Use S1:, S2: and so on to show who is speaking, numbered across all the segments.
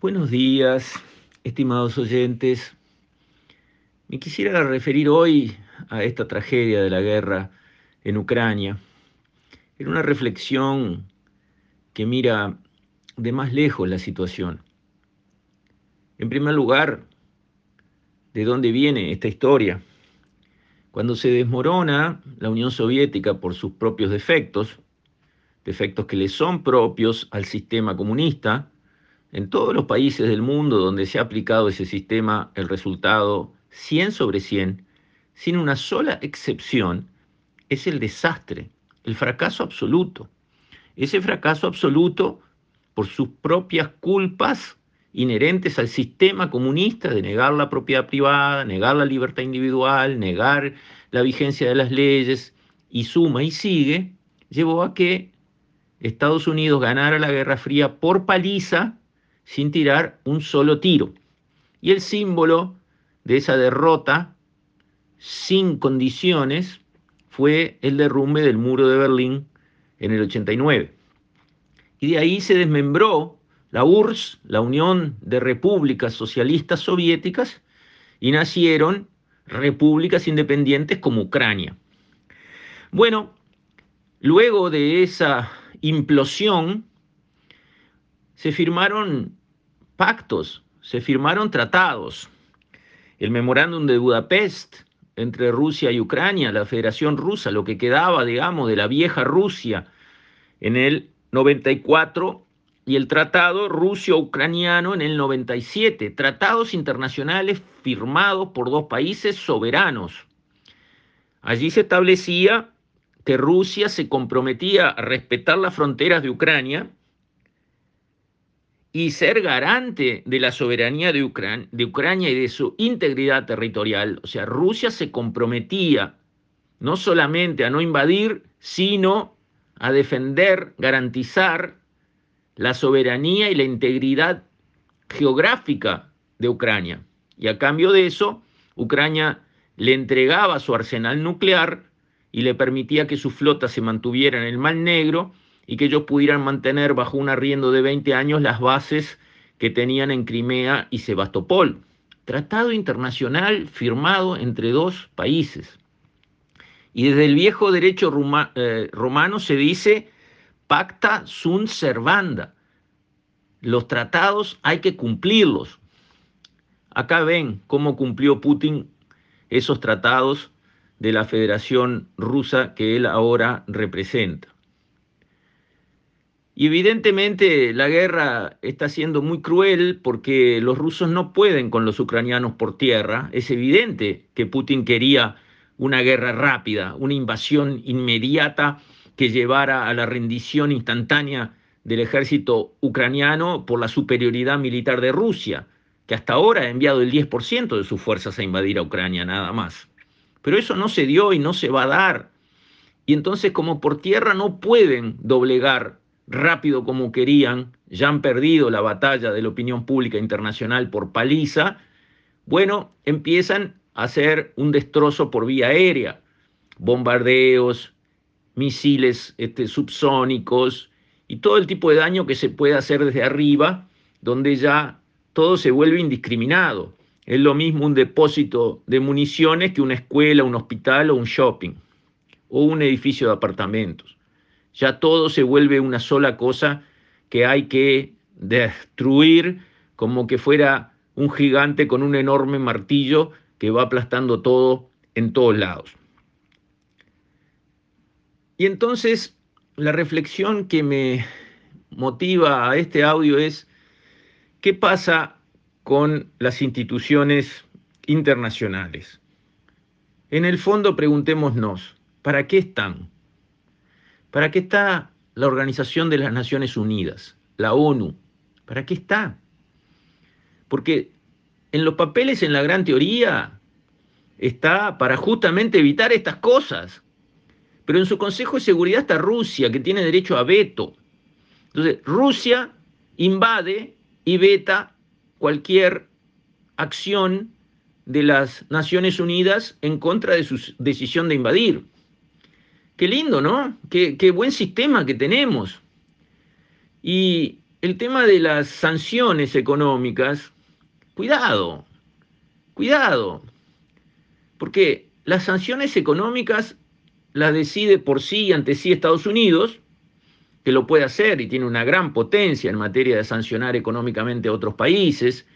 S1: Buenos días, estimados oyentes. Me quisiera referir hoy a esta tragedia de la guerra en Ucrania, en una reflexión que mira de más lejos la situación. En primer lugar, ¿de dónde viene esta historia? Cuando se desmorona la Unión Soviética por sus propios defectos, defectos que le son propios al sistema comunista, en todos los países del mundo donde se ha aplicado ese sistema, el resultado 100 sobre 100, sin una sola excepción, es el desastre, el fracaso absoluto. Ese fracaso absoluto por sus propias culpas inherentes al sistema comunista de negar la propiedad privada, negar la libertad individual, negar la vigencia de las leyes, y suma y sigue, llevó a que Estados Unidos ganara la Guerra Fría por paliza sin tirar un solo tiro. Y el símbolo de esa derrota sin condiciones fue el derrumbe del muro de Berlín en el 89. Y de ahí se desmembró la URSS, la Unión de Repúblicas Socialistas Soviéticas, y nacieron repúblicas independientes como Ucrania. Bueno, luego de esa implosión, se firmaron pactos, se firmaron tratados. El memorándum de Budapest entre Rusia y Ucrania, la Federación Rusa, lo que quedaba, digamos, de la vieja Rusia en el 94 y el tratado ruso-ucraniano en el 97, tratados internacionales firmados por dos países soberanos. Allí se establecía que Rusia se comprometía a respetar las fronteras de Ucrania y ser garante de la soberanía de, Ucrania y de su integridad territorial. O sea, Rusia se comprometía no solamente a no invadir, sino a defender, garantizar la soberanía y la integridad geográfica de Ucrania. Y a cambio de eso, Ucrania le entregaba su arsenal nuclear y le permitía que su flota se mantuviera en el Mar Negro y que ellos pudieran mantener bajo un arriendo de 20 años las bases que tenían en Crimea y Sebastopol. Tratado internacional firmado entre dos países. Y desde el viejo derecho eh, romano se dice pacta sunt servanda. Los tratados hay que cumplirlos. Acá ven cómo cumplió Putin esos tratados de la Federación Rusa que él ahora representa. Y evidentemente la guerra está siendo muy cruel porque los rusos no pueden con los ucranianos por tierra. Es evidente que Putin quería una guerra rápida, una invasión inmediata que llevara a la rendición instantánea del ejército ucraniano por la superioridad militar de Rusia, que hasta ahora ha enviado el 10% de sus fuerzas a invadir a Ucrania, nada más. Pero eso no se dio y no se va a dar. Y entonces como por tierra no pueden doblegar rápido como querían, ya han perdido la batalla de la opinión pública internacional por paliza, bueno, empiezan a hacer un destrozo por vía aérea, bombardeos, misiles este, subsónicos y todo el tipo de daño que se puede hacer desde arriba, donde ya todo se vuelve indiscriminado. Es lo mismo un depósito de municiones que una escuela, un hospital o un shopping o un edificio de apartamentos ya todo se vuelve una sola cosa que hay que destruir como que fuera un gigante con un enorme martillo que va aplastando todo en todos lados. Y entonces la reflexión que me motiva a este audio es, ¿qué pasa con las instituciones internacionales? En el fondo preguntémonos, ¿para qué están? ¿Para qué está la Organización de las Naciones Unidas, la ONU? ¿Para qué está? Porque en los papeles, en la gran teoría, está para justamente evitar estas cosas. Pero en su Consejo de Seguridad está Rusia, que tiene derecho a veto. Entonces, Rusia invade y veta cualquier acción de las Naciones Unidas en contra de su decisión de invadir. Qué lindo, ¿no? Qué, buen sistema que tenemos. Y el tema de las sanciones económicas, cuidado, cuidado, porque las sanciones económicas las decide por sí y ante sí Estados Unidos, que lo puede hacer y tiene una gran potencia en materia de sancionar económicamente a otros países,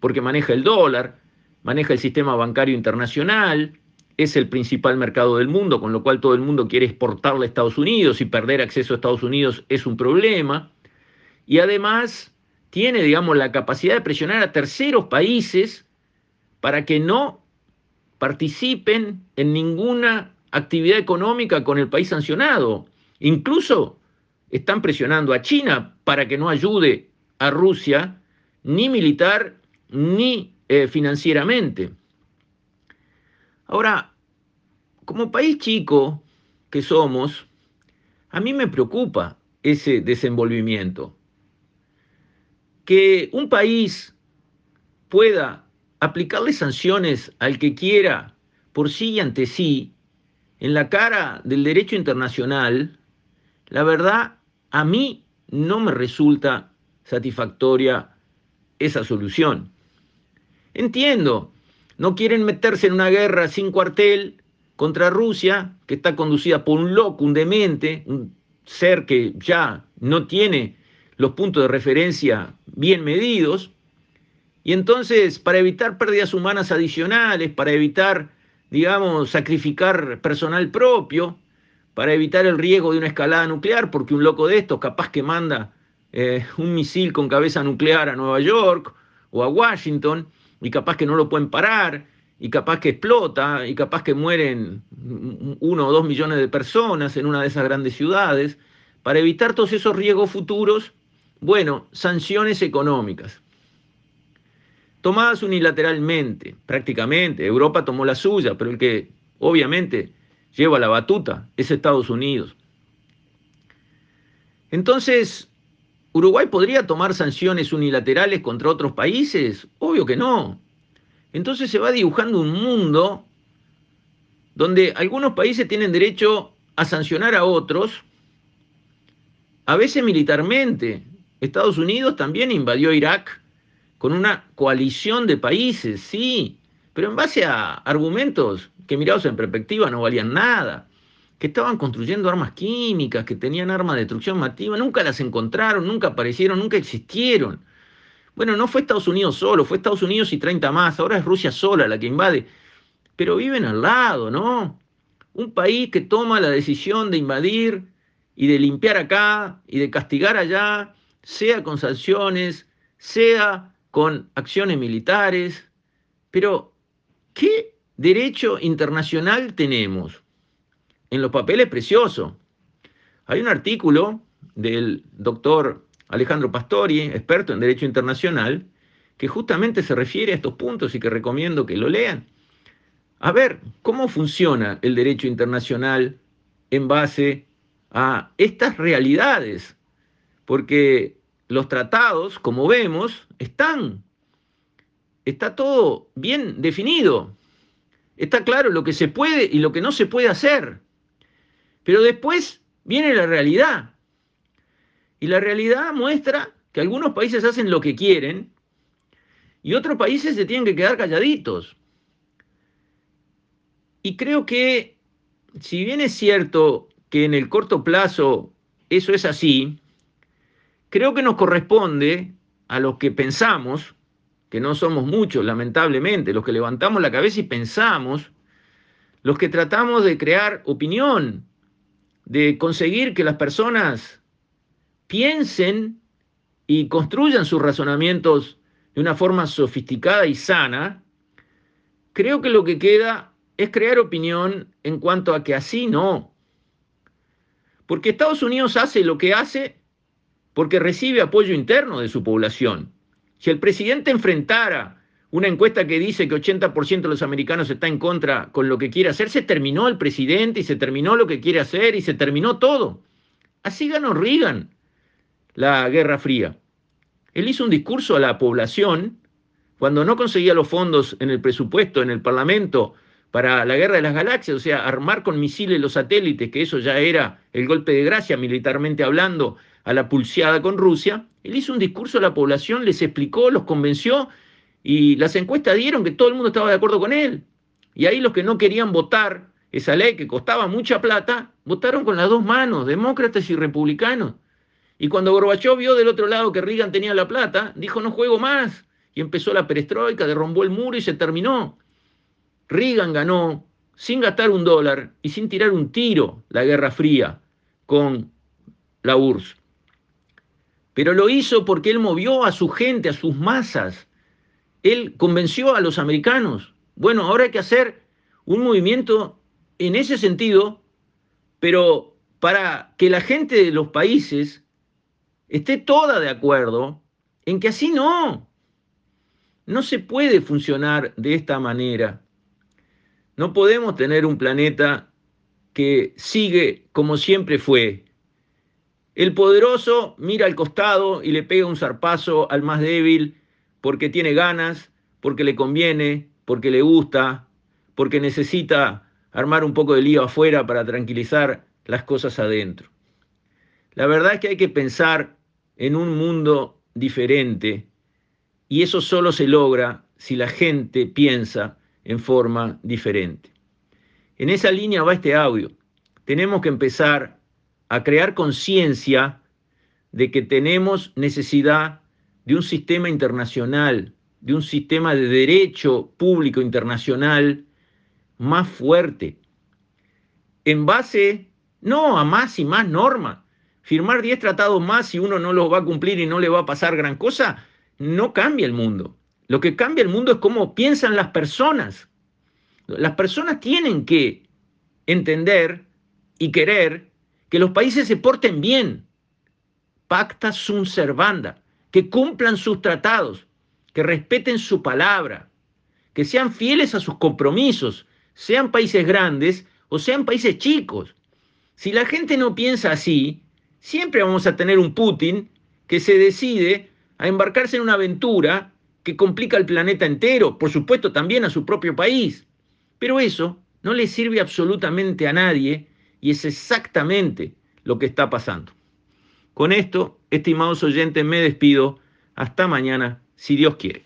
S1: porque maneja el dólar, maneja el sistema bancario internacional, es el principal mercado del mundo, con lo cual todo el mundo quiere exportarle a Estados Unidos y perder acceso a Estados Unidos es un problema. Y además tiene, digamos, la capacidad de presionar a terceros países para que no participen en ninguna actividad económica con el país sancionado. Incluso están presionando a China para que no ayude a Rusia, ni militar, ni eh, financieramente. Ahora, como país chico que somos, a mí me preocupa ese desenvolvimiento. Que un país pueda aplicarle sanciones al que quiera por sí y ante sí, en la cara del derecho internacional, la verdad, a mí no me resulta satisfactoria esa solución. Entiendo no quieren meterse en una guerra sin cuartel contra Rusia, que está conducida por un loco, un demente, un ser que ya no tiene los puntos de referencia bien medidos. Y entonces, para evitar pérdidas humanas adicionales, para evitar, digamos, sacrificar personal propio, para evitar el riesgo de una escalada nuclear, porque un loco de estos capaz que manda eh, un misil con cabeza nuclear a Nueva York o a Washington, y capaz que no lo pueden parar, y capaz que explota, y capaz que mueren uno o dos millones de personas en una de esas grandes ciudades. Para evitar todos esos riesgos futuros, bueno, sanciones económicas. Tomadas unilateralmente, prácticamente. Europa tomó la suya, pero el que obviamente lleva la batuta es Estados Unidos. Entonces, ¿Uruguay podría tomar sanciones unilaterales contra otros países? Obvio que no. Entonces se va dibujando un mundo donde algunos países tienen derecho a sancionar a otros, a veces militarmente. Estados Unidos también invadió Irak con una coalición de países, sí, pero en base a argumentos que mirados en perspectiva no valían nada que estaban construyendo armas químicas, que tenían armas de destrucción masiva, nunca las encontraron, nunca aparecieron, nunca existieron. Bueno, no fue Estados Unidos solo, fue Estados Unidos y 30 más, ahora es Rusia sola la que invade, pero viven al lado, ¿no? Un país que toma la decisión de invadir y de limpiar acá y de castigar allá, sea con sanciones, sea con acciones militares, pero ¿qué derecho internacional tenemos? en los papeles precioso. Hay un artículo del doctor Alejandro Pastori, experto en Derecho Internacional, que justamente se refiere a estos puntos y que recomiendo que lo lean. A ver, ¿cómo funciona el derecho internacional en base a estas realidades? Porque los tratados, como vemos, están, está todo bien definido. Está claro lo que se puede y lo que no se puede hacer. Pero después viene la realidad. Y la realidad muestra que algunos países hacen lo que quieren y otros países se tienen que quedar calladitos. Y creo que, si bien es cierto que en el corto plazo eso es así, creo que nos corresponde a los que pensamos, que no somos muchos, lamentablemente, los que levantamos la cabeza y pensamos, los que tratamos de crear opinión, de conseguir que las personas piensen y construyan sus razonamientos de una forma sofisticada y sana, creo que lo que queda es crear opinión en cuanto a que así no. Porque Estados Unidos hace lo que hace porque recibe apoyo interno de su población. Si el presidente enfrentara una encuesta que dice que 80% de los americanos está en contra con lo que quiere hacer, se terminó el presidente y se terminó lo que quiere hacer y se terminó todo. Así ganó Reagan la Guerra Fría. Él hizo un discurso a la población cuando no conseguía los fondos en el presupuesto, en el Parlamento, para la guerra de las galaxias, o sea, armar con misiles los satélites, que eso ya era el golpe de gracia militarmente hablando, a la pulseada con Rusia, él hizo un discurso a la población, les explicó, los convenció y las encuestas dieron que todo el mundo estaba de acuerdo con él. Y ahí los que no querían votar esa ley que costaba mucha plata, votaron con las dos manos, demócratas y republicanos. Y cuando Gorbachev vio del otro lado que Reagan tenía la plata, dijo no juego más. Y empezó la perestroika, derrumbó el muro y se terminó. Reagan ganó sin gastar un dólar y sin tirar un tiro la Guerra Fría con la URSS. Pero lo hizo porque él movió a su gente, a sus masas. Él convenció a los americanos. Bueno, ahora hay que hacer un movimiento en ese sentido, pero para que la gente de los países esté toda de acuerdo en que así no. No se puede funcionar de esta manera. No podemos tener un planeta que sigue como siempre fue. El poderoso mira al costado y le pega un zarpazo al más débil porque tiene ganas, porque le conviene, porque le gusta, porque necesita armar un poco de lío afuera para tranquilizar las cosas adentro. La verdad es que hay que pensar en un mundo diferente y eso solo se logra si la gente piensa en forma diferente. En esa línea va este audio. Tenemos que empezar a crear conciencia de que tenemos necesidad de un sistema internacional, de un sistema de derecho público internacional más fuerte, en base no a más y más normas. Firmar 10 tratados más si uno no los va a cumplir y no le va a pasar gran cosa, no cambia el mundo. Lo que cambia el mundo es cómo piensan las personas. Las personas tienen que entender y querer que los países se porten bien. Pacta sunt servanda, que cumplan sus tratados, que respeten su palabra, que sean fieles a sus compromisos, sean países grandes o sean países chicos. Si la gente no piensa así, siempre vamos a tener un Putin que se decide a embarcarse en una aventura que complica el planeta entero, por supuesto también a su propio país. Pero eso no le sirve absolutamente a nadie y es exactamente lo que está pasando. Con esto, estimados oyentes, me despido. Hasta mañana, si Dios quiere.